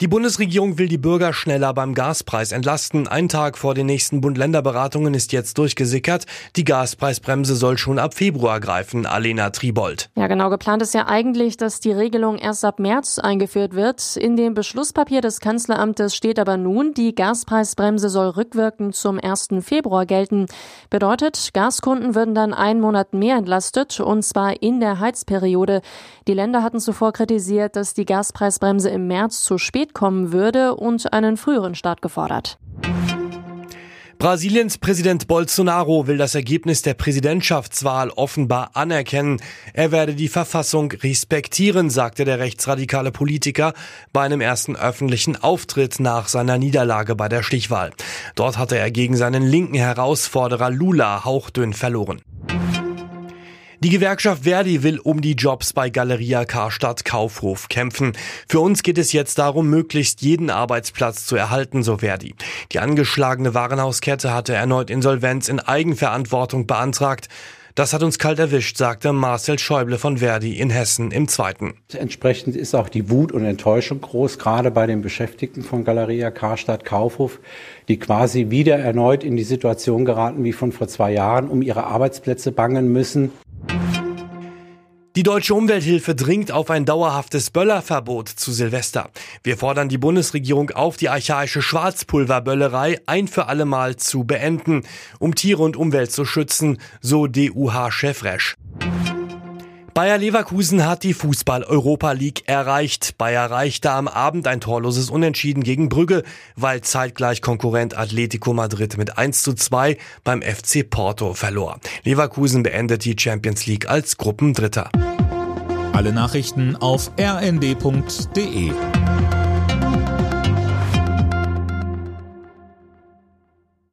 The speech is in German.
Die Bundesregierung will die Bürger schneller beim Gaspreis entlasten. Ein Tag vor den nächsten Bund-Länder-Beratungen ist jetzt durchgesickert. Die Gaspreisbremse soll schon ab Februar greifen. Alena Tribold. Ja, genau. Geplant ist ja eigentlich, dass die Regelung erst ab März eingeführt wird. In dem Beschlusspapier des Kanzleramtes steht aber nun, die Gaspreisbremse soll rückwirkend zum 1. Februar gelten. Bedeutet, Gaskunden würden dann einen Monat mehr entlastet, und zwar in der Heizperiode. Die Länder hatten zuvor kritisiert, dass die Gaspreisbremse im März zu spät kommen würde und einen früheren Start gefordert. Brasiliens Präsident Bolsonaro will das Ergebnis der Präsidentschaftswahl offenbar anerkennen. Er werde die Verfassung respektieren, sagte der rechtsradikale Politiker bei einem ersten öffentlichen Auftritt nach seiner Niederlage bei der Stichwahl. Dort hatte er gegen seinen linken Herausforderer Lula hauchdünn verloren. Die Gewerkschaft Verdi will um die Jobs bei Galeria Karstadt Kaufhof kämpfen. Für uns geht es jetzt darum, möglichst jeden Arbeitsplatz zu erhalten, so Verdi. Die angeschlagene Warenhauskette hatte erneut Insolvenz in Eigenverantwortung beantragt. Das hat uns kalt erwischt, sagte Marcel Schäuble von Verdi in Hessen im Zweiten. Entsprechend ist auch die Wut und Enttäuschung groß, gerade bei den Beschäftigten von Galeria Karstadt Kaufhof, die quasi wieder erneut in die Situation geraten wie von vor zwei Jahren, um ihre Arbeitsplätze bangen müssen. Die deutsche Umwelthilfe dringt auf ein dauerhaftes Böllerverbot zu Silvester. Wir fordern die Bundesregierung auf, die archaische Schwarzpulverböllerei ein für alle Mal zu beenden, um Tiere und Umwelt zu schützen, so DUH-Chef Resch. Bayer Leverkusen hat die Fußball-Europa League erreicht. Bayer erreichte am Abend ein torloses Unentschieden gegen Brügge, weil zeitgleich Konkurrent Atletico Madrid mit 1 zu 2 beim FC Porto verlor. Leverkusen beendet die Champions League als Gruppendritter. Alle Nachrichten auf rnd.de